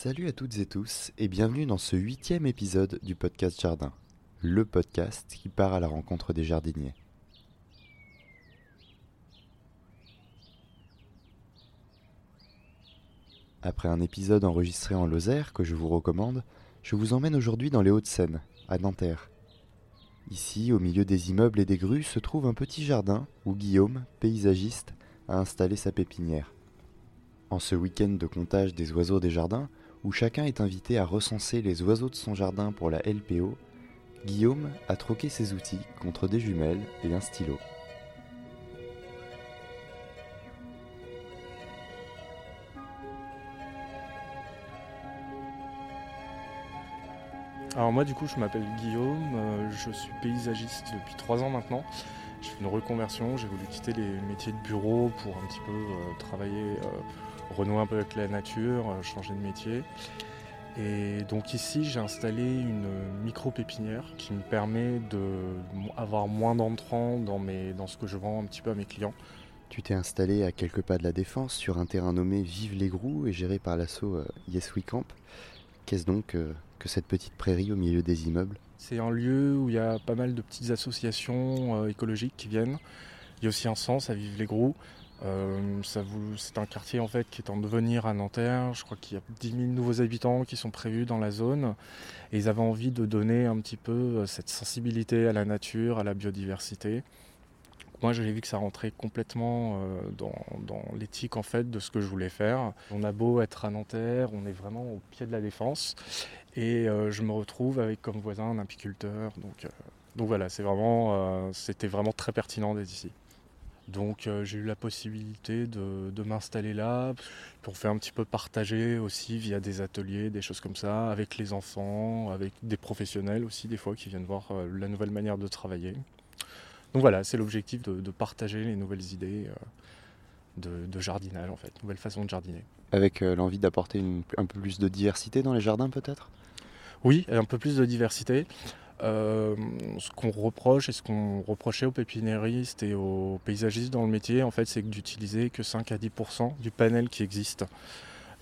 Salut à toutes et tous et bienvenue dans ce huitième épisode du podcast Jardin, le podcast qui part à la rencontre des jardiniers. Après un épisode enregistré en Lozère que je vous recommande, je vous emmène aujourd'hui dans les Hauts-de-Seine, à Nanterre. Ici, au milieu des immeubles et des grues, se trouve un petit jardin où Guillaume, paysagiste, a installé sa pépinière. En ce week-end de comptage des oiseaux des jardins, où chacun est invité à recenser les oiseaux de son jardin pour la LPO, Guillaume a troqué ses outils contre des jumelles et un stylo. Alors moi du coup je m'appelle Guillaume, euh, je suis paysagiste depuis trois ans maintenant. J'ai fait une reconversion, j'ai voulu quitter les métiers de bureau pour un petit peu euh, travailler, euh, renouer un peu avec la nature, changer de métier. Et donc ici j'ai installé une micro pépinière qui me permet d'avoir moins d'entrants dans, dans ce que je vends un petit peu à mes clients. Tu t'es installé à quelques pas de la défense sur un terrain nommé Vive les Grous et géré par l'asso Yes We Camp. Qu'est-ce donc que cette petite prairie au milieu des immeubles? C'est un lieu où il y a pas mal de petites associations euh, écologiques qui viennent. Il y a aussi un sens à Vive les Grous. Euh, c'est un quartier en fait qui est en devenir à Nanterre. Je crois qu'il y a 10 000 nouveaux habitants qui sont prévus dans la zone. Et ils avaient envie de donner un petit peu euh, cette sensibilité à la nature, à la biodiversité. Moi, j'ai vu que ça rentrait complètement dans, dans l'éthique en fait de ce que je voulais faire. On a beau être à Nanterre, on est vraiment au pied de la défense. Et euh, je me retrouve avec comme voisin un apiculteur. Donc, euh, voilà, euh, c'était vraiment très pertinent d'être ici. Donc j'ai eu la possibilité de, m'installer là pour faire un petit peu partager aussi via des ateliers, des choses comme ça, avec les enfants, avec des professionnels aussi des fois qui viennent voir la nouvelle manière de travailler. Donc voilà, c'est l'objectif de, partager les nouvelles idées de, de, jardinage en fait, nouvelle façon de jardiner. Avec l'envie d'apporter un peu plus de diversité dans les jardins peut-être? Oui, un peu plus de diversité. Euh, ce qu'on reproche et ce qu'on reprochait aux pépiniéristes et aux paysagistes dans le métier, en fait, c'est d'utiliser que 5 à 10% du panel qui existe.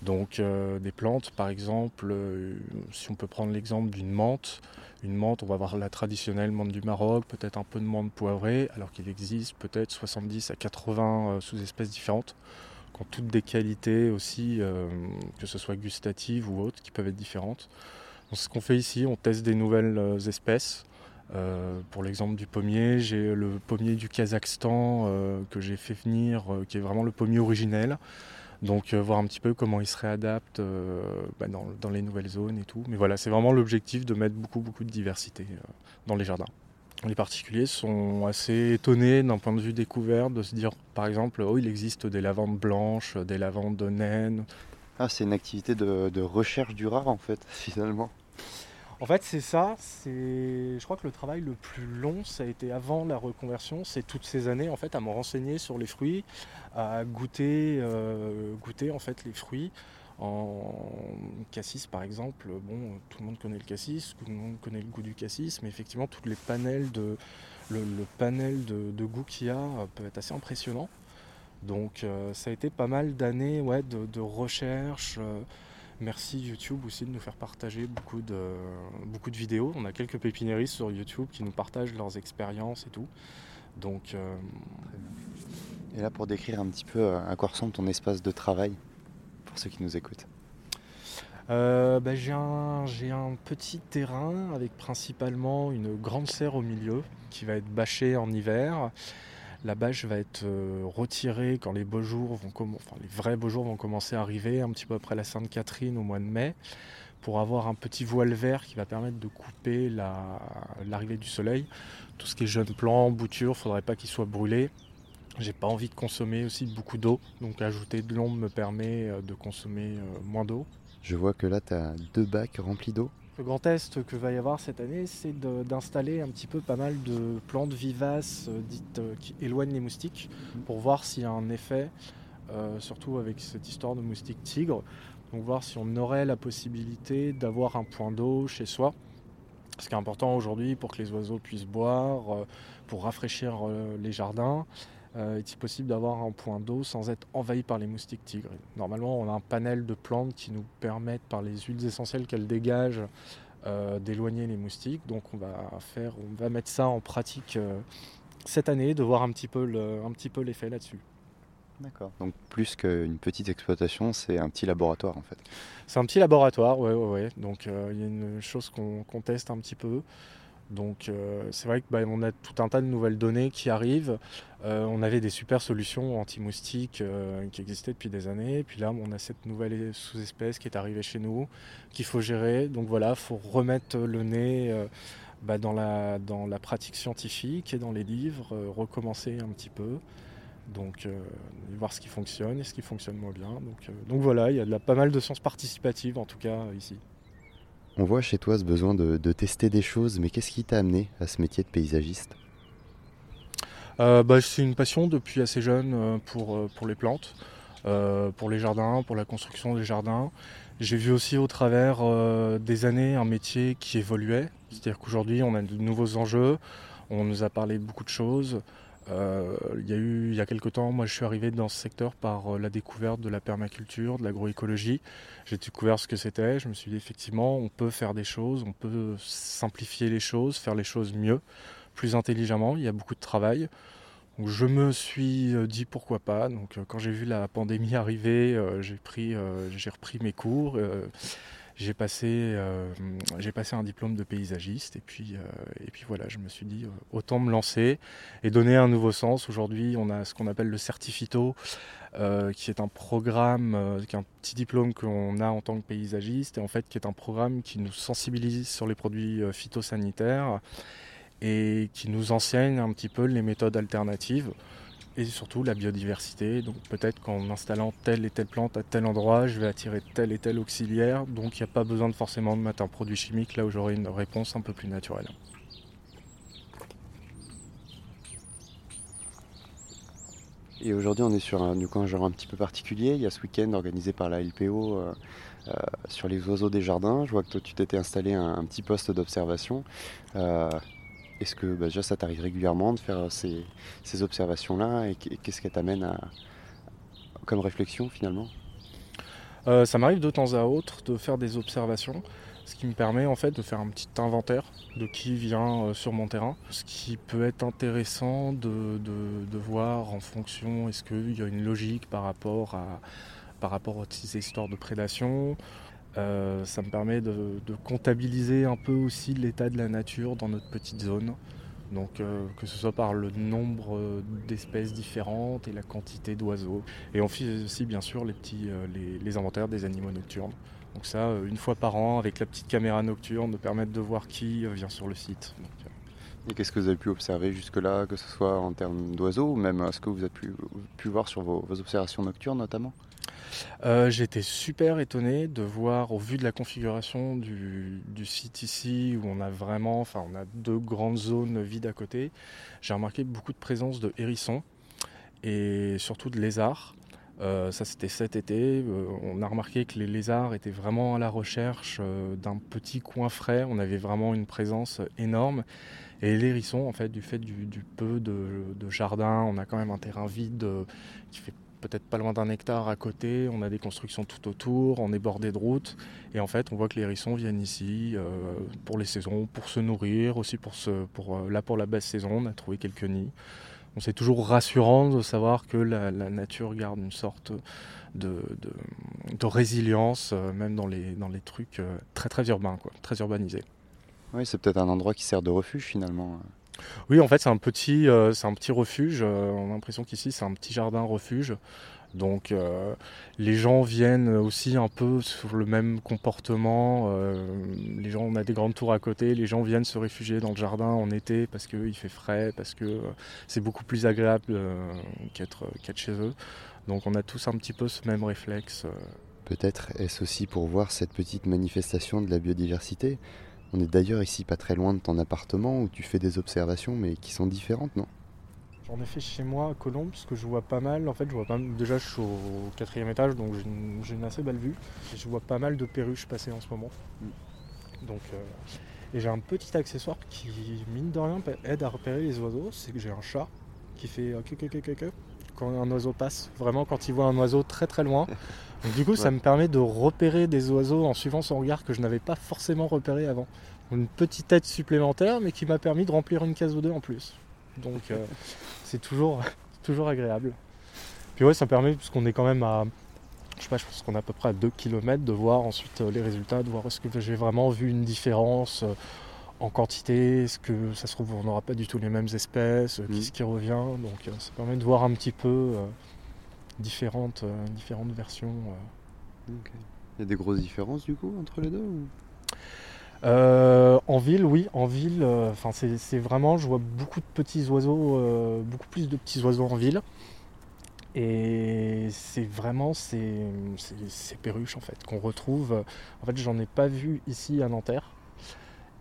Donc euh, des plantes, par exemple, euh, si on peut prendre l'exemple d'une menthe, une menthe, on va avoir la traditionnelle menthe du Maroc, peut-être un peu de menthe poivrée, alors qu'il existe peut-être 70 à 80 sous-espèces différentes, qui ont toutes des qualités aussi, que ce soit gustatives ou autres, qui peuvent être différentes ce qu'on fait ici, on teste des nouvelles euh, espèces. Euh, pour l'exemple du pommier, j'ai le pommier du Kazakhstan euh, que j'ai fait venir, qui est vraiment le pommier originel. Donc voir un petit peu comment il se réadapte bah, dans, les nouvelles zones et tout. Mais voilà, c'est vraiment l'objectif de mettre beaucoup beaucoup de diversité dans les jardins. Les particuliers sont assez étonnés d'un point de vue découvert de se dire par exemple oh il existe des lavandes blanches, des lavandes naines, ah, c'est une activité de, recherche du rare en fait, finalement. En fait, c'est ça. Je crois que le travail le plus long, ça a été avant la reconversion. C'est toutes ces années en fait à me renseigner sur les fruits, à goûter, euh, goûter en fait les fruits. En cassis, par exemple, bon, tout le monde connaît le cassis, tout le monde connaît le goût du cassis, mais effectivement, tous les panels de, le, panel de, de goût qu'il y a peut être assez impressionnant. Donc euh, ça a été pas mal d'années ouais, de, recherche. Euh, merci YouTube aussi de nous faire partager beaucoup de, beaucoup de vidéos. On a quelques pépiniéristes sur YouTube qui nous partagent leurs expériences et tout. Donc, euh, et là, pour décrire un petit peu à quoi ressemble ton espace de travail, pour ceux qui nous écoutent. Bah, j'ai, un, j'ai un petit terrain avec principalement une grande serre au milieu qui va être bâchée en hiver la bâche va être euh, retirée quand les vrais beaux jours vont commencer à arriver, un petit peu après la Sainte-Catherine au mois de mai, pour avoir un petit voile vert qui va permettre de couper l'arrivée du soleil. Tout ce qui est jeunes plants, boutures, il ne faudrait pas qu'ils soient brûlés. J'ai pas envie de consommer aussi beaucoup d'eau, donc ajouter de l'ombre me permet euh, de consommer euh, moins d'eau. Je vois que là tu as deux bacs remplis d'eau. Le grand test que va y avoir cette année, c'est d'installer un petit peu pas mal de plantes vivaces euh, dites euh, qui éloignent les moustiques pour voir s'il y a un effet, euh, surtout avec cette histoire de moustiques tigres. Donc voir si on aurait la possibilité d'avoir un point d'eau chez soi. Ce qui est important aujourd'hui pour que les oiseaux puissent boire, pour rafraîchir les jardins. Euh, est-il possible d'avoir un point d'eau sans être envahi par les moustiques tigres? Normalement, on a un panel de plantes qui nous permettent, par les huiles essentielles qu'elles dégagent, euh, d'éloigner les moustiques. Donc on va, faire, on va mettre ça en pratique euh, cette année, de voir un petit peu l'effet là-dessus. D'accord. Donc plus qu'une petite exploitation, c'est un petit laboratoire en fait. C'est un petit laboratoire, ouais, ouais, ouais. Donc il y a une chose qu'on teste un petit peu. Donc euh, c'est vrai qu'on bah, a tout un tas de nouvelles données qui arrivent. Euh, on avait des super solutions anti-moustiques euh, qui existaient depuis des années. Puis là, on a cette nouvelle sous-espèce qui est arrivée chez nous, qu'il faut gérer. Donc voilà, il faut remettre le nez bah, dans, la, pratique scientifique et dans les livres, recommencer un petit peu. Donc voir ce qui fonctionne et ce qui fonctionne moins bien. Donc voilà, il y a pas mal de sciences participatives en tout cas ici. On voit chez toi ce besoin de, tester des choses, mais qu'est-ce qui t'a amené à ce métier de paysagiste? Euh, bah, C'est une passion depuis assez jeune euh, pour, euh, pour les plantes, pour les jardins, pour la construction des jardins. J'ai vu aussi au travers des années un métier qui évoluait, c'est-à-dire qu'aujourd'hui on a de nouveaux enjeux, on nous a parlé de beaucoup de choses, il y a eu il y a quelques temps, moi je suis arrivé dans ce secteur par euh, la découverte de la permaculture, de l'agroécologie. J'ai découvert ce que c'était. Je me suis dit effectivement, on peut faire des choses, on peut simplifier les choses, faire les choses mieux, plus intelligemment. Il y a beaucoup de travail. Donc, je me suis euh, dit pourquoi pas. Donc quand j'ai vu la pandémie arriver, j'ai pris, j'ai repris mes cours. J'ai passé, euh, passé un diplôme de paysagiste et puis, euh, et puis voilà, je me suis dit euh, autant me lancer et donner un nouveau sens. Aujourd'hui, on a ce qu'on appelle le Certifito, qui est un programme, qui est un petit diplôme qu'on a en tant que paysagiste et en fait qui est un programme qui nous sensibilise sur les produits phytosanitaires et qui nous enseigne un petit peu les méthodes alternatives et surtout la biodiversité. Donc peut-être qu'en installant telle et telle plante à tel endroit, je vais attirer tel et tel auxiliaire. Donc il n'y a pas besoin de forcément de mettre un produit chimique là où j'aurai une réponse un peu plus naturelle. Et aujourd'hui, on est sur un, du genre un petit peu particulier. Il y a ce week-end organisé par la LPO euh, euh, sur les oiseaux des jardins. Je vois que toi, tu t'étais installé un, petit poste d'observation. Euh, est-ce que bah, déjà ça t'arrive régulièrement de faire ces, observations-là et qu'est-ce qu'elle t'amène à, comme réflexion finalement? Euh, Ça m'arrive de temps à autre de faire des observations, ce qui me permet en fait de faire un petit inventaire de qui vient euh, sur mon terrain. Ce qui peut être intéressant de, voir en fonction, est-ce qu'il y a une logique par rapport à par rapport aux histoires de prédation, euh, ça me permet de, comptabiliser un peu aussi l'état de la nature dans notre petite zone. Donc euh, que ce soit par le nombre d'espèces différentes et la quantité d'oiseaux. Et on fait aussi bien sûr les petits euh, les, inventaires des animaux nocturnes. Donc ça, une fois par an, avec la petite caméra nocturne, de permettre de voir qui vient sur le site. et qu'est-ce que vous avez pu observer jusque-là, que ce soit en termes d'oiseaux ou même ce que vous avez pu, voir sur vos observations nocturnes notamment? Euh, été super étonné de voir, au vu de la configuration du, site ici, où on a vraiment, enfin, on a deux grandes zones vides à côté, j'ai remarqué beaucoup de présence de hérissons et surtout de lézards. Euh, ça c'était cet été. Euh, on a remarqué que les lézards étaient vraiment à la recherche d'un petit coin frais. On avait vraiment une présence énorme. Et les hérissons, en fait, du fait du, peu de, de, jardin, on a quand même un terrain vide qui fait peut-être pas loin d'un hectare à côté, on a des constructions tout autour, on est bordé de routes, et en fait on voit que les hérissons viennent ici euh, pour les saisons, pour se nourrir, aussi pour, ce, pour euh, là pour la basse saison, on a trouvé quelques nids. c'est toujours rassurant de savoir que la, nature garde une sorte de, de, résilience, euh, même dans les, dans les trucs très très urbains, quoi, très urbanisés. Oui, c'est peut-être un endroit qui sert de refuge finalement. Oui, en fait, c'est un petit, euh, c'est un petit refuge. Euh, on a l'impression qu'ici, c'est un petit jardin refuge. Donc, euh, les gens viennent aussi un peu sur le même comportement. les gens, on a des grandes tours à côté. Les gens viennent se réfugier dans le jardin en été parce qu'il fait frais, parce que c'est beaucoup plus agréable qu'être chez eux. Donc, on a tous un petit peu ce même réflexe. Peut-être est-ce aussi pour voir cette petite manifestation de la biodiversité on est d'ailleurs ici pas très loin de ton appartement où tu fais des observations mais qui sont différentes, non? J'en ai fait chez moi à Colombes parce que je vois pas mal. En fait, je vois pas Déjà, je suis au quatrième étage donc j'ai une, assez belle vue. Et je vois pas mal de perruches passer en ce moment. Mm. Donc, euh, et j'ai un petit accessoire qui, mine de rien, aide à repérer les oiseaux. C'est que j'ai un chat qui fait euh, quand un oiseau passe, vraiment quand il voit un oiseau très très loin. Donc, du coup, ça me permet de repérer des oiseaux en suivant son regard que je n'avais pas forcément repéré avant. Une petite tête supplémentaire, mais qui m'a permis de remplir une case ou deux en plus. Donc, euh, c'est toujours, toujours agréable. Puis ouais, ça permet, puisqu'on est quand même à, je sais pas, je pense qu'on est à peu près à 2 km, de voir ensuite euh, les résultats, de voir est-ce que j'ai vraiment vu une différence euh, en quantité, est-ce que ça se trouve on n'aura pas du tout les mêmes espèces, mmh. qu'est-ce qui revient. Donc ça permet de voir un petit peu différentes, euh, différentes versions. Euh. Il y a des grosses différences du coup entre les deux euh, en ville, oui, en ville, enfin c'est vraiment, je vois beaucoup de petits oiseaux, beaucoup plus de petits oiseaux en ville. Et c'est vraiment ces, perruches en fait qu'on retrouve. En fait, j'en ai pas vu ici à Nanterre.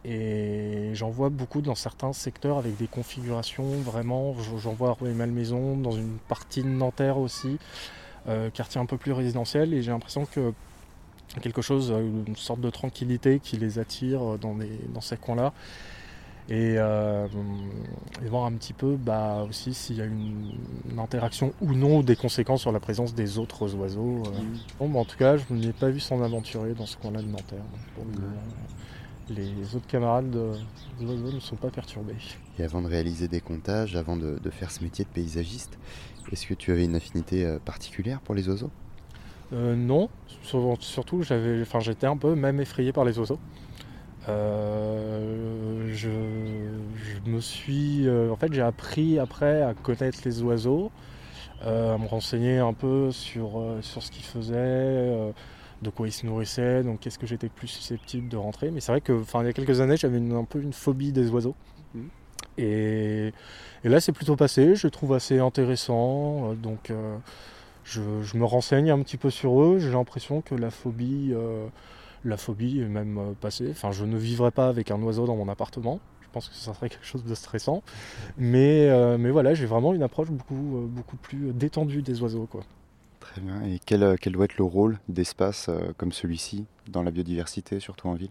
Et j'en vois beaucoup dans certains secteurs avec des configurations vraiment. J'en vois à Rueil-Malmaison, dans une partie de Nanterre aussi, euh, quartier un peu plus résidentiel. Et j'ai l'impression que quelque chose, euh, une sorte de tranquillité qui les attire dans, dans ces coins-là. Euh, et, voir un petit peu bah, aussi s'il y a une, interaction ou non ou des conséquences sur la présence des autres oiseaux. Bon, bah, en tout cas, je n'ai pas vu s'en aventurer dans ce coin-là de Nanterre les autres camarades de, l'oiseau ne sont pas perturbés. Et avant de réaliser des comptages, avant de, faire ce métier de paysagiste, est-ce que tu avais une affinité euh, particulière pour les oiseaux? Euh, Non, surtout j'avais, enfin, j'étais un peu même effrayé par les oiseaux. Euh, je, me suis, en fait, j'ai appris après à connaître les oiseaux, à me renseigner un peu sur, sur ce qu'ils faisaient de quoi ils se nourrissaient, donc qu'est-ce que j'étais plus susceptible de rentrer. Mais c'est vrai que, il y a quelques années, j'avais un peu une phobie des oiseaux. Mmh. Et, là, c'est plutôt passé. Je les trouve assez intéressants. Euh, donc, euh, je, me renseigne un petit peu sur eux. J'ai l'impression que la phobie, euh, la phobie est même passée. Enfin, je ne vivrai pas avec un oiseau dans mon appartement. Je pense que ça serait quelque chose de stressant. Mais, mais voilà, j'ai vraiment une approche beaucoup, beaucoup plus détendue des oiseaux. Quoi. Très bien. Et quel, quel doit être le rôle d'espace euh, comme celui-ci dans la biodiversité, surtout en ville?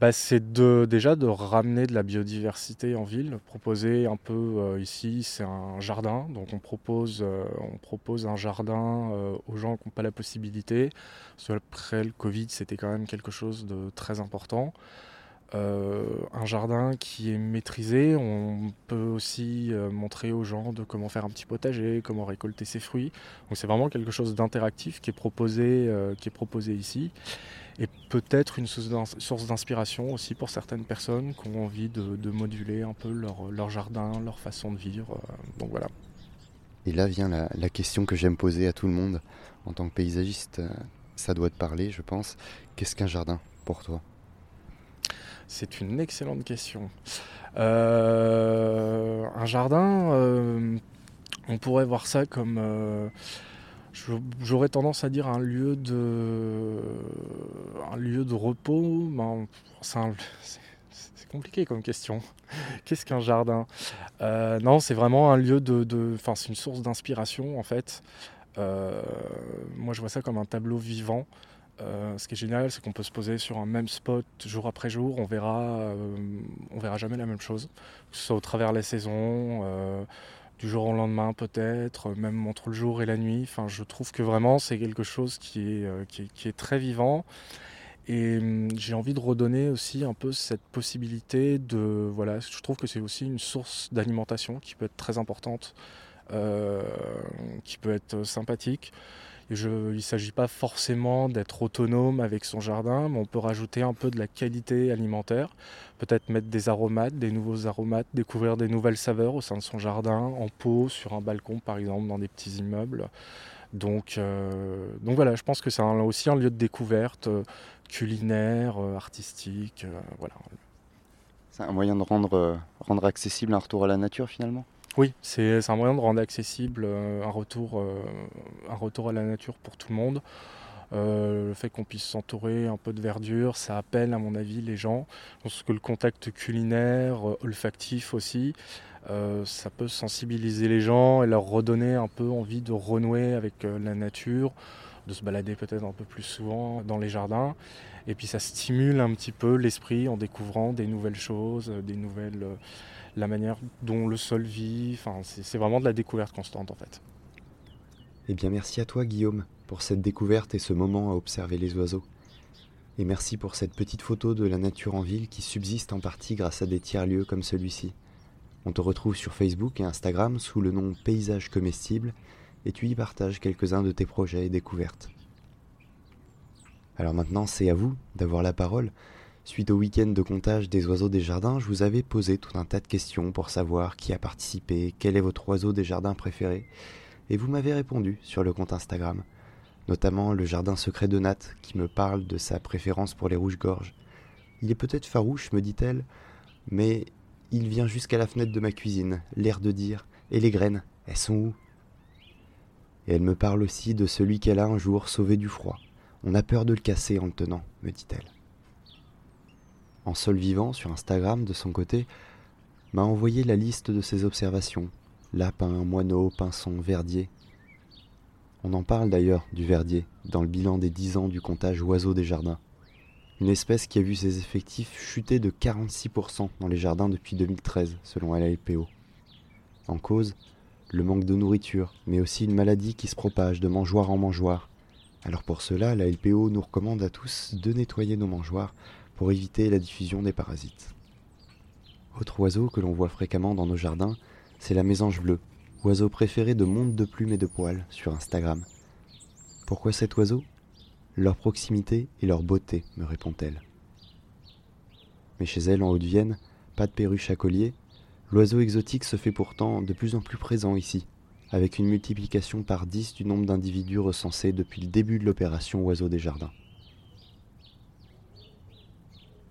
Bah, c'est de, déjà de ramener de la biodiversité en ville, proposer un peu euh, ici, c'est un jardin, donc on propose, euh, on propose un jardin aux gens qui n'ont pas la possibilité. Après le Covid, c'était quand même quelque chose de très important. Euh, un jardin qui est maîtrisé. On peut aussi euh, montrer aux gens de comment faire un petit potager, comment récolter ses fruits. Donc c'est vraiment quelque chose d'interactif qui est proposé, euh, qui est proposé ici. Et peut-être une source d'inspiration aussi pour certaines personnes qui ont envie de, moduler un peu leur, jardin, leur façon de vivre. donc voilà. Et là vient la, la question que j'aime poser à tout le monde. En tant que paysagiste, ça doit te parler, je pense. Qu'est-ce qu'un jardin pour toi? C'est une excellente question. Euh, un jardin, euh, on pourrait voir ça comme... Euh, j'aurais tendance à dire un lieu de, repos. Ben, c'est compliqué comme question. Qu'est-ce qu'un jardin? Non, c'est vraiment un lieu de, enfin, c'est une source d'inspiration en fait. moi, je vois ça comme un tableau vivant. Euh, ce qui est génial, c'est qu'on peut se poser sur un même spot jour après jour. On verra, euh, on verra jamais la même chose, que ce soit au travers les saisons, euh, du jour au lendemain peut-être, même entre le jour et la nuit. Enfin, je trouve que vraiment c'est quelque chose qui est, qui est, très vivant. Et hum, j'ai envie de redonner aussi un peu cette possibilité de, voilà, je trouve que c'est aussi une source d'alimentation qui peut être très importante, qui peut être sympathique il ne s'agit pas forcément d'être autonome avec son jardin, mais on peut rajouter un peu de la qualité alimentaire, peut-être mettre des aromates, des nouveaux aromates, découvrir des nouvelles saveurs au sein de son jardin, en pot, sur un balcon par exemple, dans des petits immeubles. Donc, euh, voilà, je pense que c'est aussi un lieu de découverte euh, culinaire, euh, artistique. C'est un moyen de rendre, rendre accessible un retour à la nature finalement? Oui, c'est un moyen de rendre accessible euh, un, retour, euh, un retour à la nature pour tout le monde. le fait qu'on puisse s'entourer un peu de verdure, ça appelle à mon avis les gens. Je pense que le contact culinaire, olfactif aussi, ça peut sensibiliser les gens et leur redonner un peu envie de renouer avec la nature, de se balader peut-être un peu plus souvent dans les jardins. Et puis ça stimule un petit peu l'esprit en découvrant des nouvelles choses, des nouvelles, euh, la manière dont le sol vit. Enfin, c'est vraiment de la découverte constante en fait. Eh bien merci à toi Guillaume pour cette découverte et ce moment à observer les oiseaux. Et merci pour cette petite photo de la nature en ville qui subsiste en partie grâce à des tiers-lieux comme celui-ci. On te retrouve sur Facebook et Instagram sous le nom Paysage Comestible et tu y partages quelques-uns de tes projets et découvertes. Alors maintenant, c'est à vous d'avoir la parole. Suite au week-end de comptage des oiseaux des jardins, je vous avais posé tout un tas de questions pour savoir qui a participé, quel est votre oiseau des jardins préféré, et vous m'avez répondu sur le compte Instagram, notamment le jardin secret de Nat qui me parle de sa préférence pour les rouges-gorges. Il est peut-être farouche, me dit-elle, mais il vient jusqu'à la fenêtre de ma cuisine, l'air de dire Et les graines, elles sont où? Et elle me parle aussi de celui qu'elle a un jour sauvé du froid on a peur de le casser en le tenant, me dit-elle. En sol vivant, sur Instagram, de son côté, m'a envoyé la liste de ses observations. Lapin, moineau, pinson, verdier. On en parle d'ailleurs du verdier dans le bilan des 10 ans du comptage oiseaux des jardins. Une espèce qui a vu ses effectifs chuter de 46% dans les jardins depuis 2013, selon LPO. En cause, le manque de nourriture, mais aussi une maladie qui se propage de mangeoire en mangeoire, alors pour cela, la LPO nous recommande à tous de nettoyer nos mangeoires pour éviter la diffusion des parasites. Autre oiseau que l'on voit fréquemment dans nos jardins, c'est la mésange bleue, oiseau préféré de monde de plumes et de poils sur Instagram. Pourquoi cet oiseau? Leur proximité et leur beauté, me répond-elle. Mais chez elle, en Haute-Vienne, pas de perruche à collier, l'oiseau exotique se fait pourtant de plus en plus présent ici, avec une multiplication par 10 du nombre d'individus recensés depuis le début de l'opération Oiseaux des Jardins.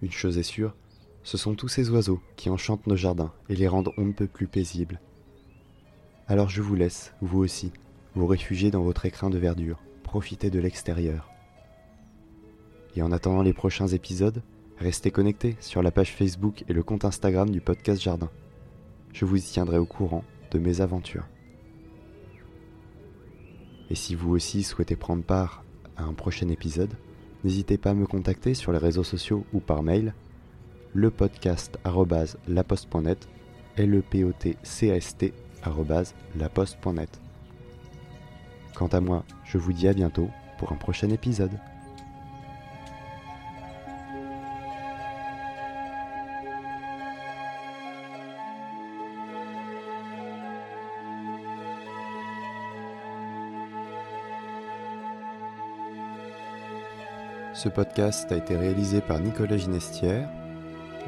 Une chose est sûre, ce sont tous ces oiseaux qui enchantent nos jardins et les rendent on ne peut plus paisibles. Alors je vous laisse, vous aussi, vous réfugier dans votre écrin de verdure, profitez de l'extérieur. Et en attendant les prochains épisodes, restez connectés sur la page Facebook et le compte Instagram du podcast Jardin. Je vous y tiendrai au courant de mes aventures. Et si vous aussi souhaitez prendre part à un prochain épisode, n'hésitez pas à me contacter sur les réseaux sociaux ou par mail le podcast laposte.net laposte.net. Quant à moi, je vous dis à bientôt pour un prochain épisode. Ce podcast a été réalisé par Nicolas Ginestière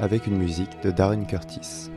avec une musique de Darren Curtis.